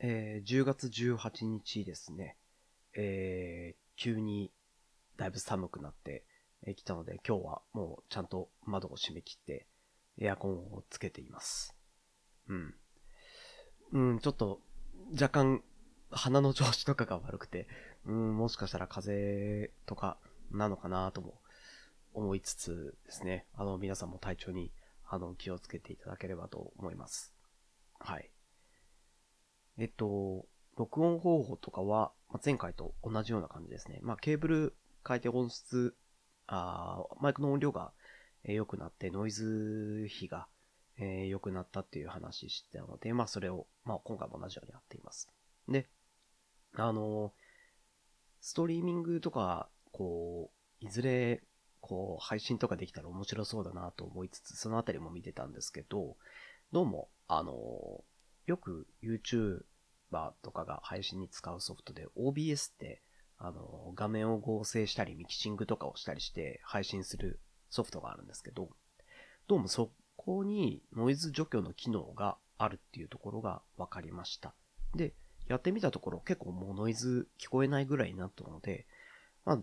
えー、10月18日ですね、えー、急にだいぶ寒くなってきたので、今日はもうちゃんと窓を閉め切ってエアコンをつけています。うん。うん、ちょっと若干鼻の調子とかが悪くて、うん、もしかしたら風邪とかなのかなとも思いつつですね、あの皆さんも体調にあの気をつけていただければと思います。はい。えっと、録音方法とかは、ま前回と同じような感じですね。まあ、ケーブル変えて音質、あマイクの音量が良くなってノイズ比が、良くなったっていう話してたので、まあそれを、まあ今回も同じようにやっています。で、あのストリーミングとか、こう、いずれ、こう、配信とかできたら面白そうだなと思いつつ、そのあたりも見てたんですけど、どうも、あのよく YouTuber とかが配信に使うソフトで OBS って、あの画面を合成したりミキシングとかをしたりして配信するソフトがあるんですけど、どうもそこにノイズ除去の機能があるっていうところが分かりました。で、やってみたところ結構もうノイズ聞こえないぐらいになったので、まあ、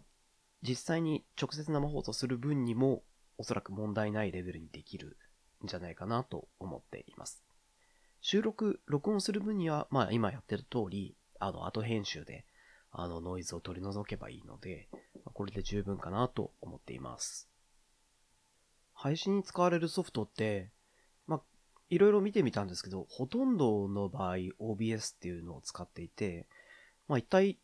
実際に直接生放送する分にもおそらく問題ないレベルにできるんじゃないかなと思っています。収録、録音する分には、まあ今やってる通り、あの、後編集で、あの、ノイズを取り除けばいいので、これで十分かなと思っています。配信に使われるソフトって、まあ、いろいろ見てみたんですけど、ほとんどの場合 OBS っていうのを使っていて、まあ、一体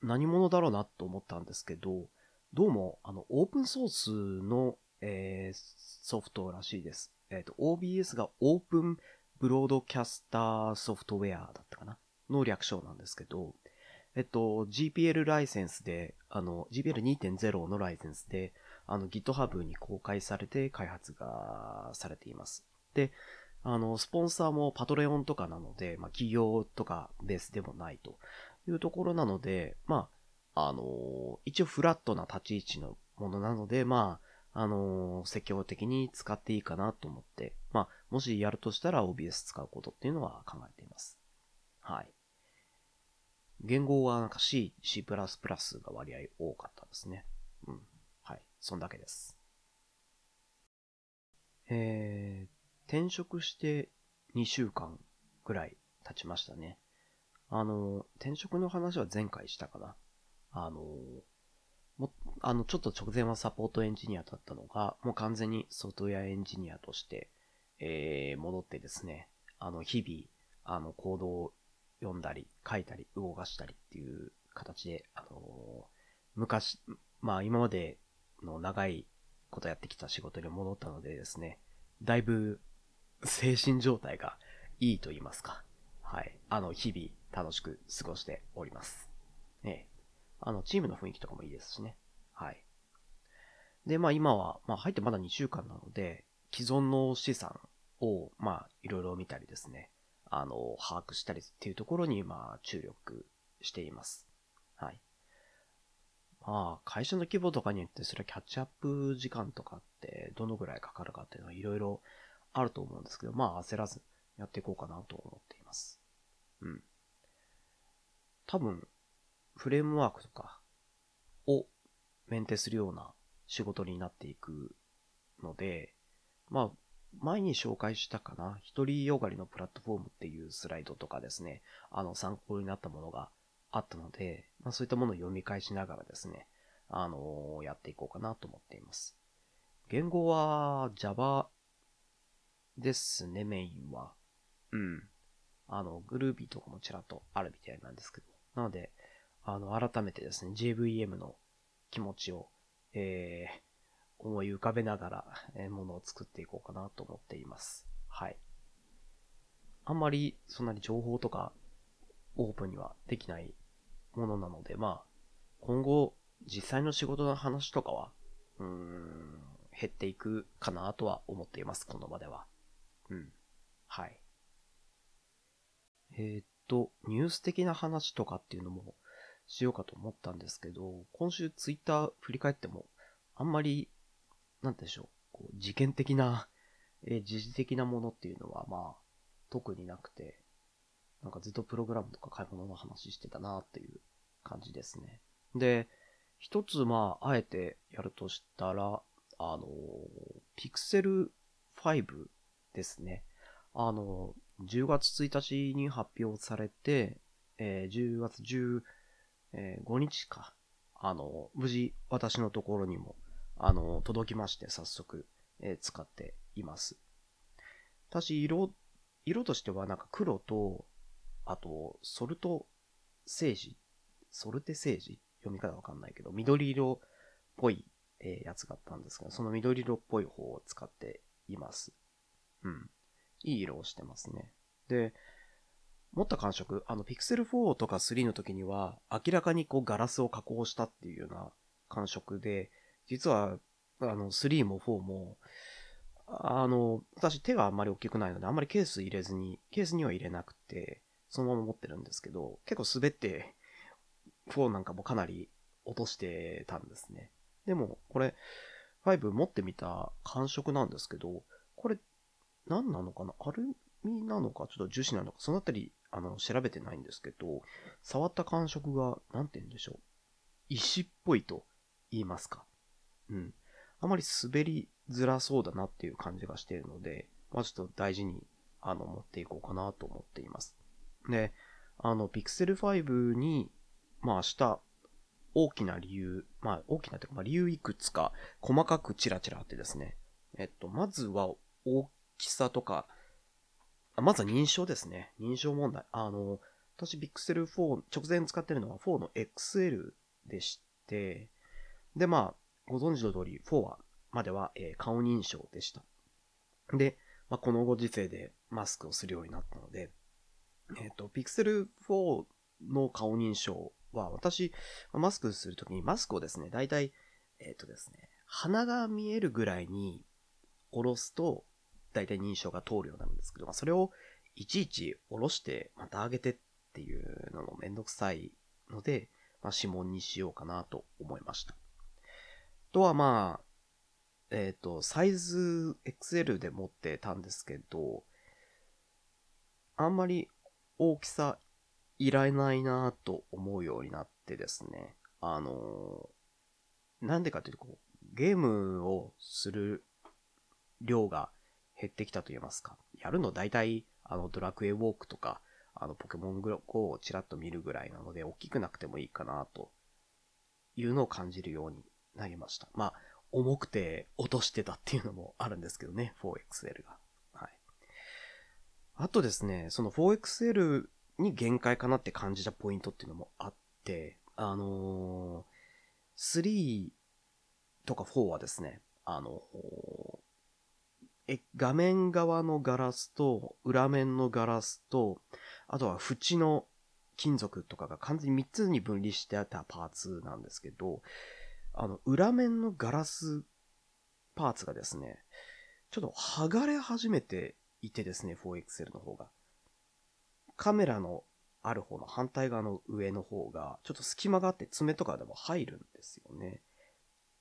何者だろうなと思ったんですけど、どうも、あの、オープンソースの、えー、ソフトらしいです。えっ、ー、と、OBS がオープンブロードキャスターソフトウェアだったかな？の略称なんですけど、えっと、GPL ライセンスで、あの、GPL2.0 のライセンスで、あの GitHub に公開されて開発がされています。で、あの、スポンサーもパトレオンとかなので、まあ、企業とかベースでもないというところなので、まあ、あの、一応フラットな立ち位置のものなので、まあ、あの、積極的に使っていいかなと思って、まあ、もしやるとしたら OBS 使うことっていうのは考えています。はい。言語はなんか C、C++ が割合多かったですね。うん。はいそんだけです。えー、転職して2週間ぐらい経ちましたね。あの、転職の話は前回したかな。あの、も、あの、ちょっと直前はサポートエンジニアだったのが、もう完全にソフトウェアエンジニアとして、えー、戻ってですね、あの、日々、あの、コードを読んだり、書いたり、動かしたりっていう形で、あの昔、まあ今までの長いことやってきた仕事に戻ったのでですね、だいぶ精神状態がいいと言いますか。はい。あの、日々楽しく過ごしております。あの、チームの雰囲気とかもいいですしね。はい。で、まあ今は、まあ入ってまだ2週間なので、既存の資産を、まあいろいろ見たりですね、あの、把握したりっていうところに、まあ注力しています。はい。まあ、会社の規模とかによってそれはキャッチアップ時間とかってどのぐらいかかるかっていうのはいろいろあると思うんですけど、まあ焦らずやっていこうかなと思っています。うん。多分、フレームワークとかをメンテするような仕事になっていくので、まあ、前に紹介したかな、一人よがりのプラットフォームっていうスライドとかですね、あの参考になったものがあったので、まあ、そういったものを読み返しながらですね、あのー、やっていこうかなと思っています。言語は Java ですね、メインは。うん。あの、グルービーとかもちらっとあるみたいなんですけど。なので、あの、改めてですね、JVM の気持ちを、えー、思い浮かべながら、えー、ものを作っていこうかなと思っています。はい。あんまり、そんなに情報とか、オープンにはできないものなので、まあ、今後、実際の仕事の話とかは、うーん、減っていくかなとは思っています、この場では。うん。はい。えー、っと、ニュース的な話とかっていうのもしようかと思ったんですけど、今週ツイッター振り返っても、あんまり、なんでしょう、こう事件的な、えー、時事的なものっていうのは、まあ、特になくて、なんかずっとプログラムとか買い物の話してたなっていう感じですね。で、一つまあ、あえてやるとしたら、あの、Pixel 5ですね。あの、10月1日に発表されて、えー、10月15日か。あの、無事私のところにも、あの、届きまして、早速、えー、使っています。私、色、色としてはなんか黒と、あと、ソルトセージソルテセージ読み方わかんないけど、緑色っぽい、えー、やつがあったんですが、その緑色っぽい方を使っています。うん。いい色をしてますね。で、持った感触、あの、Pixel 4とか3の時には、明らかにこうガラスを加工したっていうような感触で、実は、あの、3も4も、あの、私手があんまり大きくないので、あんまりケース入れずに、ケースには入れなくて、そのまま持ってるんですけど、結構滑って、4なんかもかなり落としてたんですね。でも、これ、5持ってみた感触なんですけど、これ、何なのかな？アルミなのか、ちょっと樹脂なのか、そのあたり、あの、調べてないんですけど、触った感触が、なんて言うんでしょう。石っぽいと言いますか。うん。あまり滑りづらそうだなっていう感じがしているので、まあちょっと大事に、あの、持っていこうかなと思っています。で、あの、Pixel 5に、まあ明日、大きな理由、まあ大きなというか、まあ理由いくつか細かくチラチラあってですね。えっと、まずは大きさとか、まずは認証ですね。認証問題。あの、私、Pixel 4、直前使ってるのは4の XL でして、で、まあ、ご存知の通り、4は、までは、えー、顔認証でした。で、まあ、このご時世でマスクをするようになったので、えっ、ー、と、Pixel 4の顔認証は、私、マスクするときにマスクをですね、だいたい、えっ、ー、とですね、鼻が見えるぐらいに下ろすと、だいたい認証が通るようになるんですけど、まあ、それをいちいち下ろしてまた上げてっていうのもめんどくさいので、まあ、指紋にしようかなと思いました。とはまあ、えっ、ー、と、サイズ XL で持ってたんですけど、あんまり大きさいらないなと思うようになってですね。あのー、なんでかというと、ゲームをする量が減ってきたと言いますか。やるの大体、あの、ドラクエウォークとか、あの、ポケモン GO をちらっと見るぐらいなので、大きくなくてもいいかな、というのを感じるようになりました。まあ、重くて落としてたっていうのもあるんですけどね、4XL が。はい。あとですね、その 4XL に限界かなって感じたポイントっていうのもあって、あのー、3とか4はですね、あのえ、画面側のガラスと、裏面のガラスと、あとは縁の金属とかが完全に3つに分離してあったパーツなんですけど、あの、裏面のガラスパーツがですね、ちょっと剥がれ始めていてですね、4XL の方が。カメラのある方の反対側の上の方が、ちょっと隙間があって爪とかでも入るんですよね。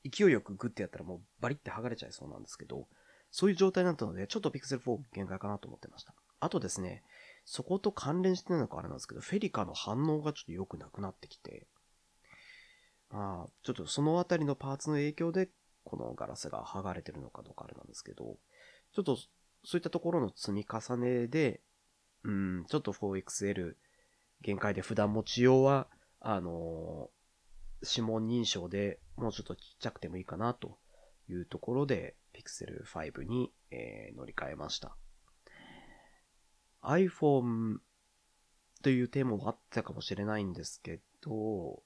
勢いよくグッてやったらもうバリって剥がれちゃいそうなんですけど、そういう状態になったので、ちょっと Pixel 4限界かなと思ってました。あとですね、そこと関連してないのかあれなんですけど、フェリカの反応がちょっと良くなくなってきて、まあ、ちょっとそのあたりのパーツの影響で、このガラスが剥がれてるのかどうかあれなんですけど、ちょっとそういったところの積み重ねで、うん、ちょっと 4XL 限界で普段持ち用は、あのー、指紋認証でもうちょっとちっちゃくてもいいかなというところで、Pixel 5に、えー、乗り換えました。iPhone というテーマもあったかもしれないんですけど、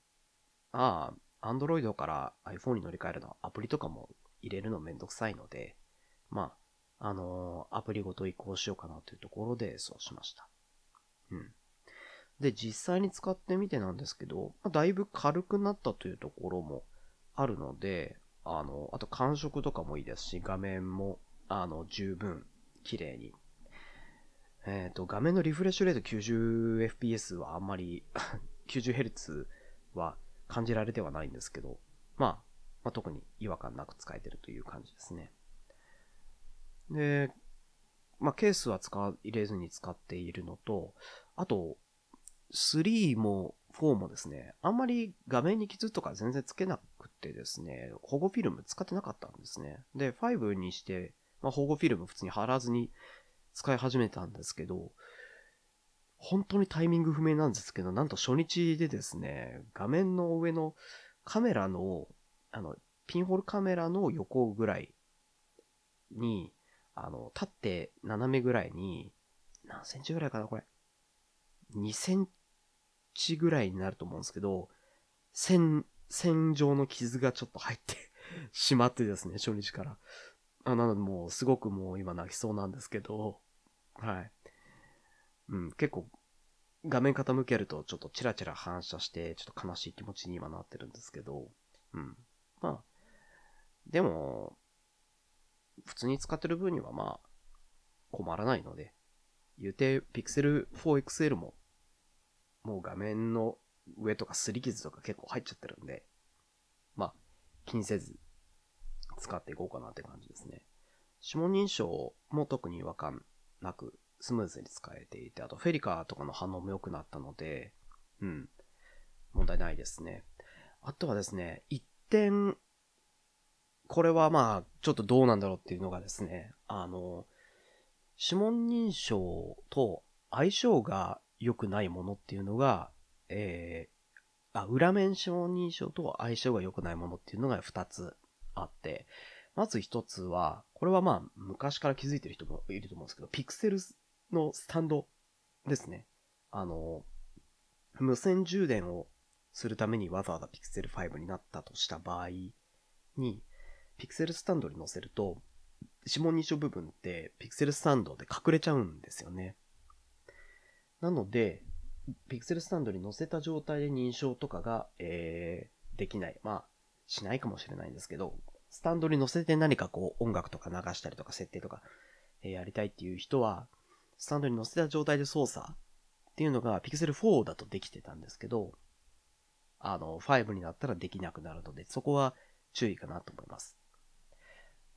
ああ、Android から iPhone に乗り換えるのはアプリとかも入れるのめんどくさいので、まあ、あのー、アプリごと移行しようかなというところでそうしました。うん。で、実際に使ってみてなんですけど、まあ、だいぶ軽くなったというところもあるので、あの、あと感触とかもいいですし、画面も、あの、十分綺麗に。えっ、ー、と、画面のリフレッシュレート 90fps はあんまり 90Hz は感じられてはないんですけど、まあ、まあ、特に違和感なく使えてるという感じですね。で、まあ、ケースは使入れずに使っているのと、あと、3も4もですね、あんまり画面に傷とか全然つけなくてですね、保護フィルム使ってなかったんですね。で、5にして、まあ、保護フィルム普通に貼らずに使い始めたんですけど、本当にタイミング不明なんですけど、なんと初日でですね、画面の上のカメラの、あの、ピンホールカメラの横ぐらいに、あの、立って斜めぐらいに、何センチぐらいかな、これ。2センチぐらいになると思うんですけど、線、線状の傷がちょっと入って しまってですね、初日から。あなのでもう、すごくもう今泣きそうなんですけど、はい。うん、結構、画面傾けるとちょっとチラチラ反射して、ちょっと悲しい気持ちに今なってるんですけど、うん。まあ、でも、普通に使ってる分にはまあ、困らないので、言うて、Pixel 4XL も、もう画面の上とか擦り傷とか結構入っちゃってるんで、まあ、気にせず使っていこうかなって感じですね。指紋認証も特に違和感なくスムーズに使えていて、あとフェリカとかの反応も良くなったので、うん、問題ないですね。あとはですね、一点、これはまあ、ちょっとどうなんだろうっていうのがですね、あの、指紋認証と相性が良くないものっていうのが、えー、あ、裏面指紋認証と相性が良くないものっていうのが2つあって、まず1つは、これはまあ、昔から気づいてる人もいると思うんですけど、ピクセルのスタンドですね。あの、無線充電をするためにわざわざピクセル5になったとした場合に、ピクセルスタンドに載せると、指紋認証部分ってピクセルスタンドで隠れちゃうんですよね。なので、ピクセルスタンドに載せた状態で認証とかが、えー、できない。まあ、しないかもしれないんですけど、スタンドに載せて何かこう音楽とか流したりとか設定とか、えー、やりたいっていう人は、スタンドに載せた状態で操作っていうのが Pixel 4だとできてたんですけど、あの、5になったらできなくなるので、そこは注意かなと思います。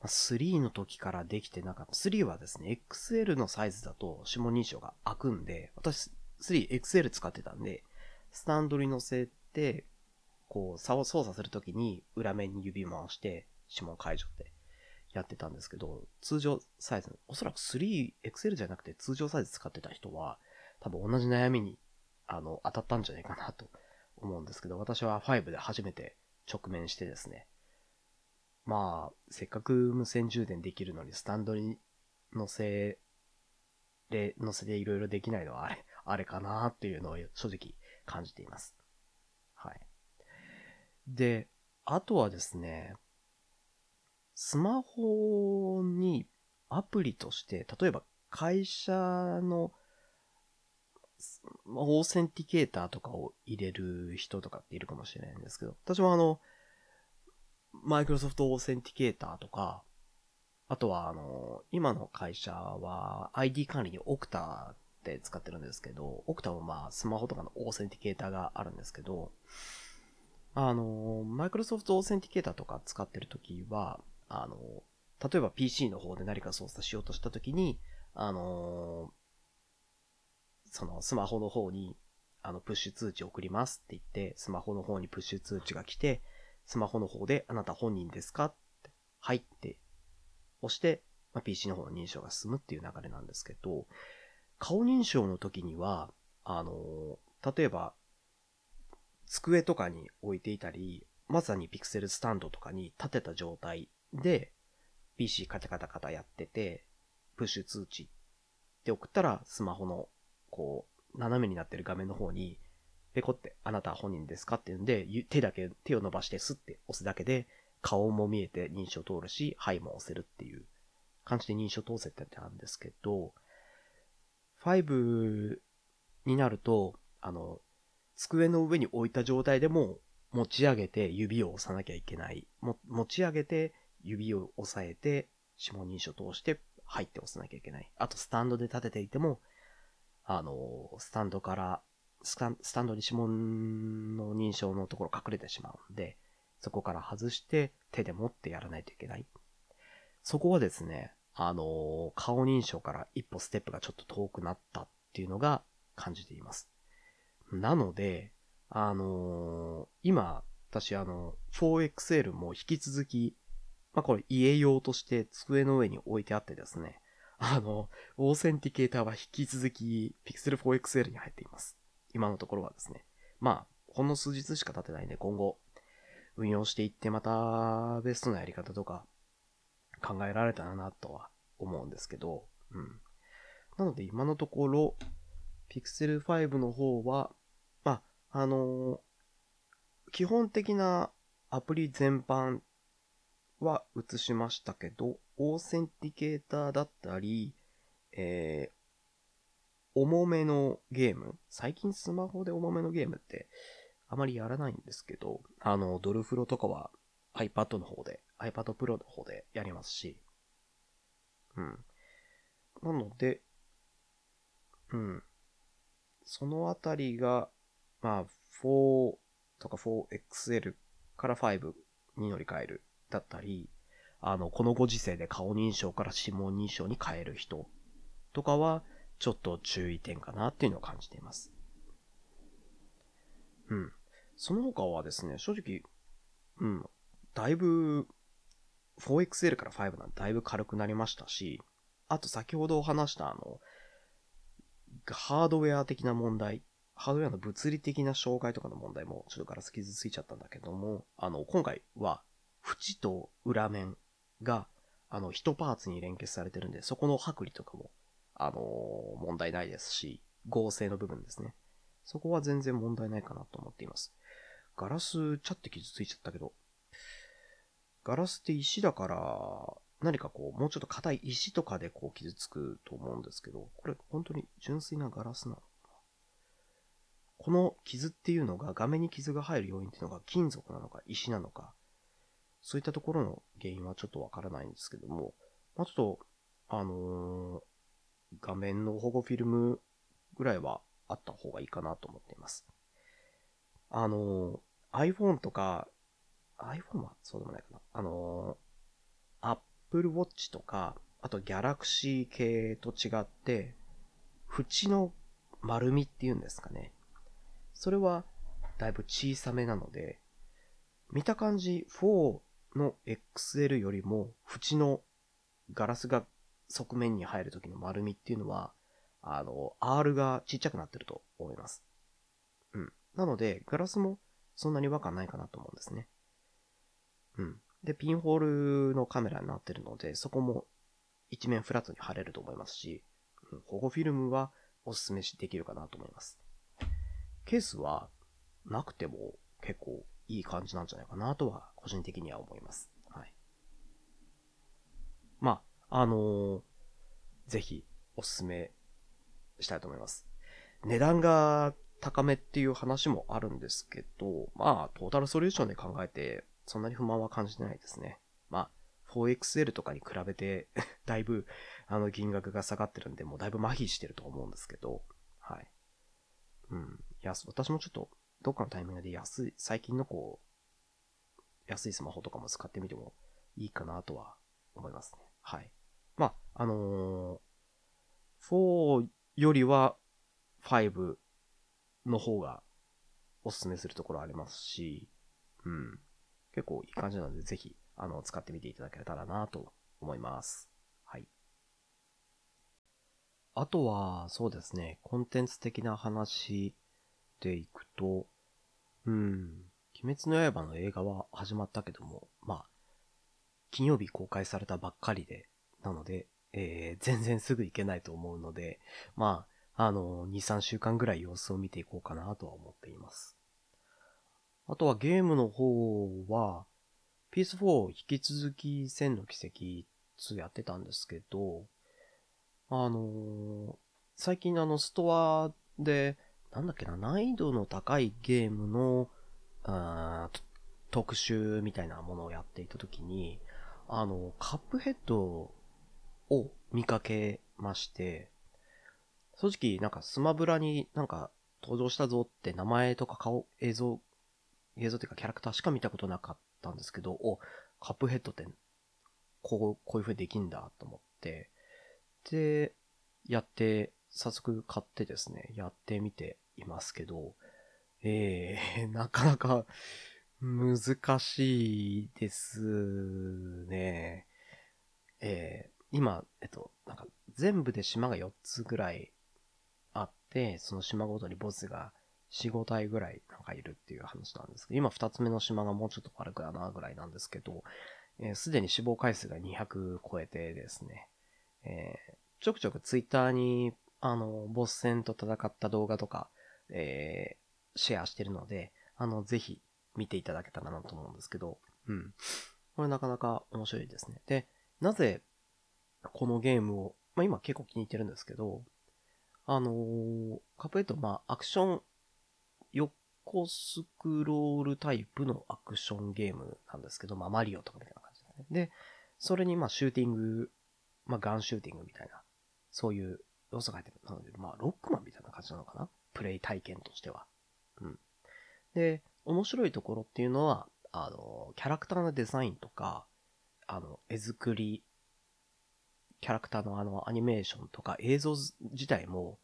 3の時からできてなかった。3はですね、XL のサイズだと指紋認証が開くんで、私 3XL 使ってたんで、スタンドに乗せて、こう、差を操作するときに裏面に指回して、指紋解除ってやってたんですけど、通常サイズ、おそらく 3XL じゃなくて通常サイズ使ってた人は、多分同じ悩みに、あの、当たったんじゃないかなと思うんですけど、私は5で初めて直面してですね、まあ、せっかく無線充電できるのに、スタンドに乗せれ、乗せていろいろできないのはあれ、あれかなっていうのを正直感じています。はい。で、あとはですね、スマホにアプリとして、例えば会社のオーセンティケーターとかを入れる人とかっているかもしれないんですけど、私もあの、Microsoft Authenticator とか、あとは、あの、今の会社は ID 管理に Okta って使ってるんですけど、 Okta もまあスマホとかの Authenticator があるんですけど、あの、 Microsoft Authenticator とか使ってるときは、あの、例えば PC の方で何か操作しようとしたときに、あの、そのスマホの方に、あの、プッシュ通知送りますって言って、スマホの方にプッシュ通知が来て、スマホの方であなた本人ですか？って、はいって押して、まあ、PC の方の認証が進むっていう流れなんですけど、顔認証の時には、あの、例えば、机とかに置いていたり、まさにピクセルスタンドとかに立てた状態で、PC カタカタカタやってて、プッシュ通知って送ったら、スマホの、こう、斜めになってる画面の方に、ペコって、あなた本人ですかっていうんで、手だけ、手を伸ばしてスッて押すだけで、顔も見えて認証通るし、はいも押せるっていう感じで認証通せってたんですけど、5になると、あの、机の上に置いた状態でも持ち上げて指を押さなきゃいけない。も持ち上げて指を押さえて指紋認証通して入って押さなきゃいけない。あとスタンドで立てていても、あの、スタンドからスタンドに指紋の認証のところ隠れてしまうんで、そこから外して手で持ってやらないといけない。そこはですね、あの顔認証から一歩ステップがちょっと遠くなったっていうのが感じています。なので、あの今、私あの、4XL も引き続き、まあ、これ家用として机の上に置いてあってですね、あの、オーセンティケーターは引き続き Pixel 4XL に入っています。今のところはですね。まあ、ほんの数日しか経ってないんで、今後、運用していってまたベストなやり方とか考えられたらなとは思うんですけど、うん。なので今のところ、Pixel 5の方は、まあ、あの基本的なアプリ全般は映しましたけど、オーセンティケーターだったり、えー、重めのゲーム、最近スマホで重めのゲームってあまりやらないんですけど、あの、ドルフロとかは iPad の方で、iPad Pro の方でやりますし、うん。なので、うん。そのあたりが、まあ、4とか 4XL から5に乗り換えるだったり、あの、このご時世で顔認証から指紋認証に変える人とかは、ちょっと注意点かなっていうのを感じています。うん。その他はですね、正直、うん、だいぶ、4XL から5なんてだいぶ軽くなりましたし、あと先ほどお話したあの、ハードウェア的な問題、ハードウェアの物理的な障害とかの問題もちょっとガラス傷ついちゃったんだけども、あの、今回は、縁と裏面が、あの、一パーツに連結されてるんで、そこの剥離とかも、あの問題ないですし、合成の部分ですね。そこは全然問題ないかなと思っています。ガラス、ちゃって傷ついちゃったけど、ガラスって石だから、何かこう、もうちょっと硬い石とかでこう傷つくと思うんですけど、これ本当に純粋なガラスなのかな？この傷っていうのが、画面に傷が入る要因っていうのが金属なのか石なのか、そういったところの原因はちょっとわからないんですけども、まあ、ちょっと、あのー画面の保護フィルムぐらいはあった方がいいかなと思っています。あの iPhone とか、iPhone はそうでもないかな。あの Apple Watch とか、あと Galaxy 系と違って、縁の丸みっていうんですかね。それはだいぶ小さめなので、見た感じ4の XL よりも縁のガラスが側面に入る時の丸みっていうのは、あの、R がちっちゃくなってると思います。うん。なので、ガラスもそんなに違和感ないかなと思うんですね。うん。で、ピンホールのカメラになってるので、そこも一面フラットに貼れると思いますし、うん保護フィルムはおすすめできるかなと思います。ケースはなくても結構いい感じなんじゃないかなとは個人的には思います。はい。まあ、あのーぜひおすすめしたいと思います。値段が高めっていう話もあるんですけど、まあ、トータルソリューションで考えて、そんなに不満は感じてないですね。まあ、4XL とかに比べて、だいぶ、あの、金額が下がってるんで、もうだいぶ麻痺してると思うんですけど、はい。うん。安、私もちょっと、どっかのタイミングで安い、最近のこう、安いスマホとかも使ってみてもいいかなとは思いますね。はい。あのー4よりは5の方がおすすめするところありますし、うん。結構いい感じなので、ぜひ、あの、使ってみていただけたらなと思います。はい。あとは、そうですね、コンテンツ的な話でいくと、うん、鬼滅の刃の映画は始まったけども、まあ、金曜日公開されたばっかりで、なので、えー全然すぐ行けないと思うので、まあ、あの、2、3週間ぐらい様子を見ていこうかなとは思っています。あとはゲームの方は、PS4 引き続き千の奇跡2やってたんですけど、あのー最近あのストアで、なんだっけな、難易度の高いゲームの、あー特集みたいなものをやっていたときに、あの、カップヘッドを見かけまして、正直なんかスマブラになんか登場したぞって名前とか顔、映像、映像っていうかキャラクターしか見たことなかったんですけど、お、カップヘッドってこう、こういう風にできんだと思って、で、やって、早速買ってですね、やってみていますけど、えー、なかなか難しいですね。えー、今、えっと、なんか全部で島が4つぐらいあって、その島ごとにボスが4、5体ぐらいなんかいるっていう話なんですけど、今2つ目の島がもうちょっと悪くだなぐらいなんですけど、す、えー、で、に死亡回数が200超えてですね、えー、ちょくちょくツイッターに、あの、ボス戦と戦った動画とか、えー、シェアしてるので、あの、ぜひ見ていただけたらなと思うんですけど、うん。これなかなか面白いですね。で、なぜ、このゲームを、まあ今結構気に入ってるんですけど、あのー、カプエット、まあアクション、横スクロールタイプのアクションゲームなんですけど、まあマリオとかみたいな感じでね。で、それにまシューティング、まあガンシューティングみたいな、そういう要素が入ってる。なので、まあロックマンみたいな感じなのかな？プレイ体験としては。うん。で、面白いところっていうのは、あの、キャラクターのデザインとか、あの、絵作り、キャラクターのあの、アニメーションとか映像自体も、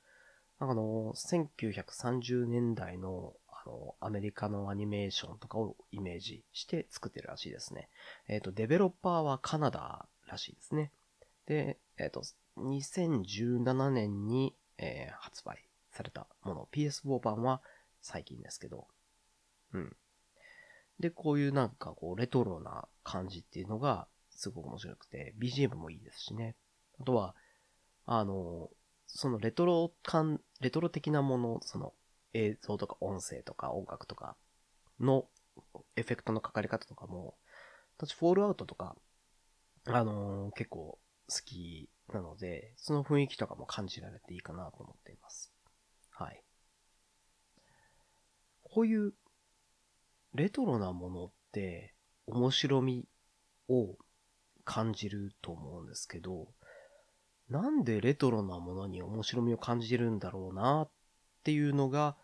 あの、1930年代の、あの、アメリカのアニメーションとかをイメージして作ってるらしいですね。えっ、ー、と、デベロッパーはカナダらしいですね。で、えっ、ー、と、2017年に、えー、発売されたもの。PS4 版は最近ですけど、うん。で、こういうなんかこう、レトロな感じっていうのが、すごく面白くて、BGM もいいですしね。あとは、あの、そのレトロ感、レトロ的なもの、その映像とか音声とか音楽とかのエフェクトのかかり方とかも、私、フォールアウトとか、あの、結構好きなので、その雰囲気とかも感じられていいかなと思っています。はい。こういうレトロなものって面白みを感じると思うんですけど、なんでレトロなものに面白みを感じるんだろうなっていうのが、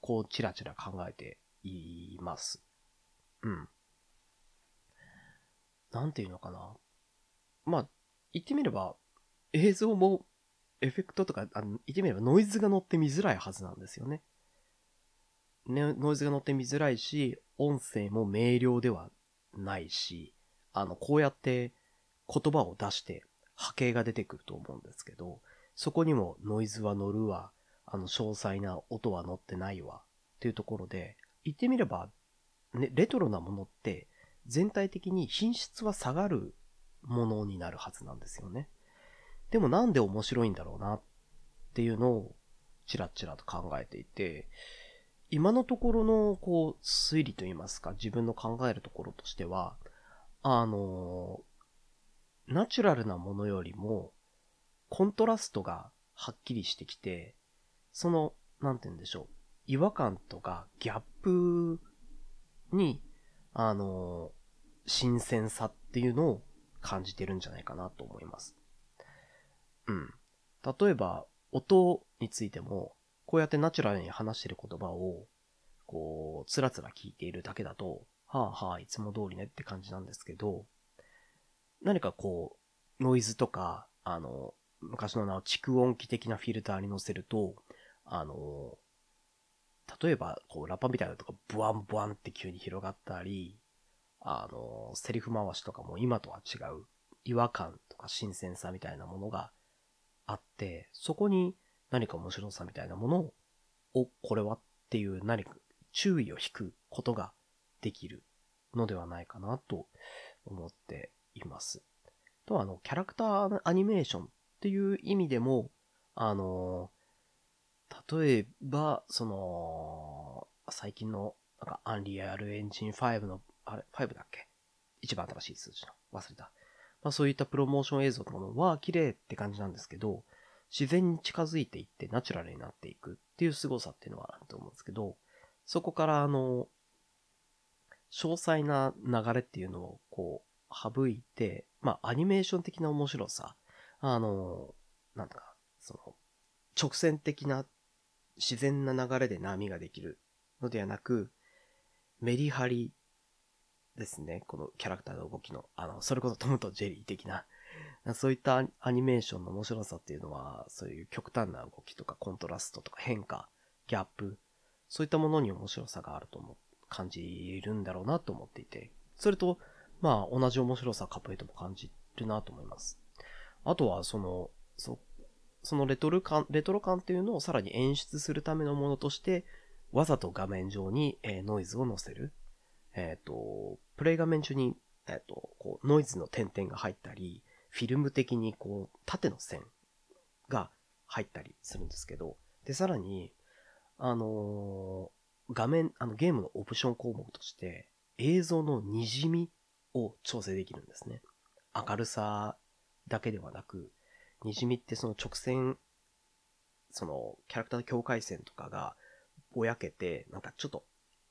こう、ちらちら考えています。うん。なんていうのかな。まあ、言ってみれば、映像もエフェクトとか、あの言ってみればノイズが乗って見づらいはずなんですよね。ね、ノイズが乗って見づらいし、音声も明瞭ではないし、あの、こうやって言葉を出して波形が出てくると思うんですけど、そこにもノイズは乗るわ、あの、詳細な音は乗ってないわ、っていうところで、言ってみれば、ね、レトロなものって全体的に品質は下がるものになるはずなんですよね。でもなんで面白いんだろうなっていうのをチラチラと考えていて、今のところの、こう、推理といいますか、自分の考えるところとしては、あの、ナチュラルなものよりも、コントラストがはっきりしてきて、その、なんて言うんでしょう、違和感とかギャップに、あの、新鮮さっていうのを感じてるんじゃないかなと思います。うん。例えば、音についても、こうやってナチュラルに話してる言葉を、こう、つらつら聞いているだけだと、はあはあ、いつも通りねって感じなんですけど、何かこう、ノイズとか、あの、昔の名を蓄音機的なフィルターに乗せると、あの、例えば、こう、ラッパみたいなのとか、ブワンブワンって急に広がったり、あの、セリフ回しとかも今とは違う違和感とか新鮮さみたいなものがあって、そこに何か面白さみたいなものを、お、これはっていう何か注意を引くことができるのではないかなと思っています。と、あの、キャラクターアニメーションっていう意味でも、あの、例えば、その、最近の、なんか、アンリアルエンジン5の、あれ、5だっけ？一番新しい数字の。忘れた。まあそういったプロモーション映像とかも、は綺麗って感じなんですけど、自然に近づいていってナチュラルになっていくっていう凄さっていうのはあると思うんですけど、そこからあの、詳細な流れっていうのをこう、省いて、まあアニメーション的な面白さ、あの、なんだか、その、直線的な自然な流れで波ができるのではなく、メリハリですね。このキャラクターの動きの、あの、それこそトムとジェリー的な、そういったアニメーションの面白さっていうのは、そういう極端な動きとかコントラストとか変化、ギャップ、そういったものに面白さがあると思う、感じるんだろうなと思っていて、それと、まあ同じ面白さカップエイトも感じるなと思います。あとはその、そそのレトロ感、レトロ感っていうのをさらに演出するためのものとして、わざと画面上に、えー、ノイズを乗せる。えっ、ー、と、プレイ画面中に、えっ、ー、と、こう、ノイズの点々が入ったり、フィルム的にこう、縦の線が入ったりするんですけど、で、さらに、あの画面、あの、ゲームのオプション項目として、映像の滲みを調整できるんですね。明るさだけではなく、滲みってその直線、そのキャラクターの境界線とかがぼやけて、なんかちょっと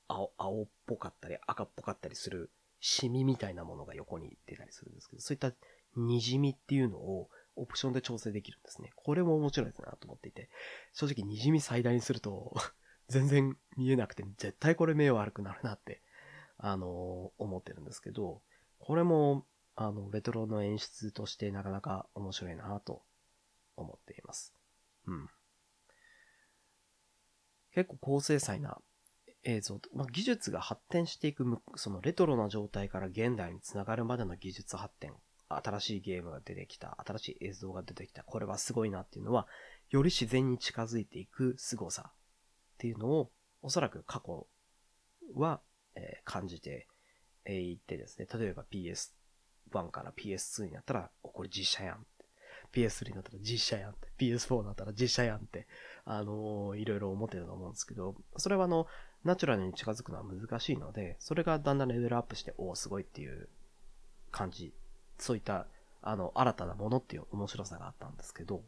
青青っぽかったり赤っぽかったりするシミみたいなものが横に出たりするんですけど、そういった滲みっていうのをオプションで調整できるんですね。これも面白いですなと思っていて、正直滲み最大にすると 全然見えなくて、絶対これ目悪くなるなって、あのー、思ってるんですけど、これもあの、レトロの演出としてなかなか面白いなと思っています。うん。結構高精細な映像と、まあ、技術が発展していく、そのレトロな状態から現代につながるまでの技術発展、新しいゲームが出てきた、新しい映像が出てきた、これはすごいなっていうのは、より自然に近づいていく凄さっていうのを、おそらく過去は、えー、感じていってですね、例えば PS 1から PS2 になったら、これ実写やんって。PS3 になったら実写やんって。PS4 になったら実写やんって、あのー、いろいろ思ってると思うんですけど、それはあの、ナチュラルに近づくのは難しいので、それがだんだんレベルアップして、おお、すごいっていう感じ。そういった、あの、新たなものっていう面白さがあったんですけど、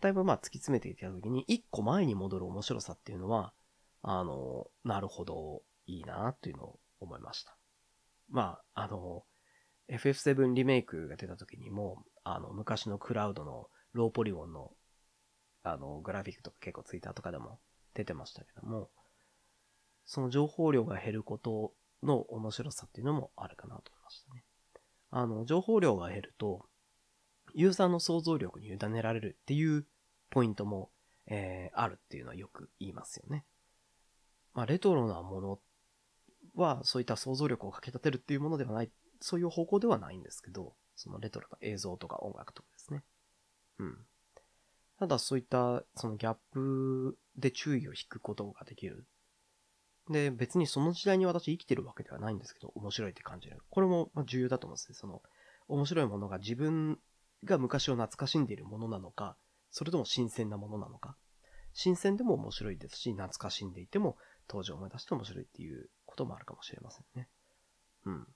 だいぶまあ突き詰めていった時に、一個前に戻る面白さっていうのは、あの、なるほど、いいなっていうのを思いました。まあ、あの、FF7 リメイクが出た時にも、あの、昔のクラウドのローポリゴンの、あの、グラフィックとか結構ツイッターとかでも出てましたけども、その情報量が減ることの面白さっていうのもあるかなと思いましたね。あの、情報量が減ると、ユーザーの想像力に委ねられるっていうポイントも、えー、あるっていうのはよく言いますよね。まあ、レトロなものっはそういった想像力をかき立てるっていうものではないそういう方向ではないんですけど、そのレトロな映像とか音楽とかですね。うん。ただそういったそのギャップで注意を引くことができる。で、別にその時代に私生きてるわけではないんですけど、面白いって感じる。これも重要だと思うんですね。その、面白いものが自分が昔を懐かしんでいるものなのか、それとも新鮮なものなのか。新鮮でも面白いですし、懐かしんでいても当時思い出して面白いっていうこともあるかもしれませんね。うん。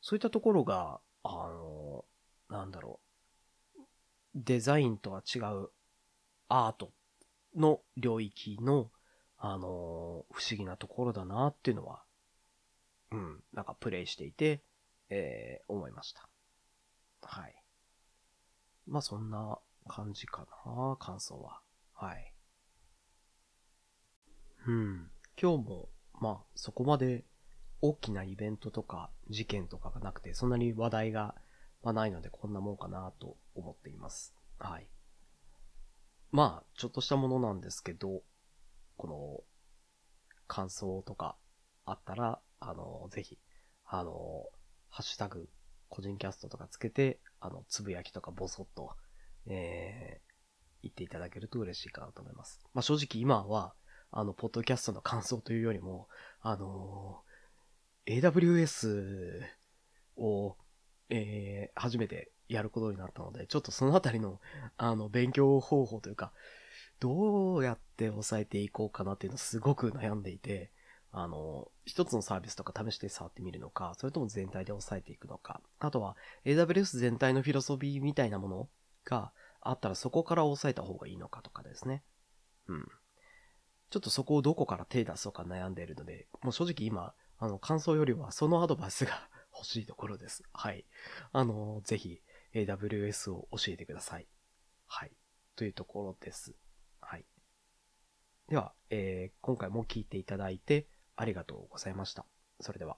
そういったところが、あの、なんだろう、デザインとは違うアートの領域の、あの、不思議なところだなっていうのは、うん、なんかプレイしていて、えー、思いました。はい。まあそんな感じかな、感想は。はい。うん。今日も、まあそこまで大きなイベントとか事件とかがなくて、そんなに話題が、ま、ないのでこんなもんかなと思っています。はい。まあ、ちょっとしたものなんですけど、この、感想とかあったら、あの、ぜひ、あの、ハッシュタグ、個人キャストとかつけて、あの、つぶやきとかボソッと、えー、言っていただけると嬉しいかなと思います。まあ、正直今は、あの、ポッドキャストの感想というよりも、あの AWS を、えー、初めてやることになったので、ちょっとそのあたりの、あの、勉強方法というか、どうやって抑えていこうかなっていうのをすごく悩んでいて、あの、一つのサービスとか試して触ってみるのか、それとも全体で抑えていくのか、あとは AWS 全体のフィロソフィーみたいなものがあったらそこから抑えた方がいいのかとかですね。うん。ちょっとそこをどこから手出そうか悩んでいるので、もう正直今、あの、感想よりはそのアドバイスが 欲しいところです。はい。あの、ぜひ AWS を教えてください。はい。というところです。はい。では、えー、今回も聞いていただいてありがとうございました。それでは。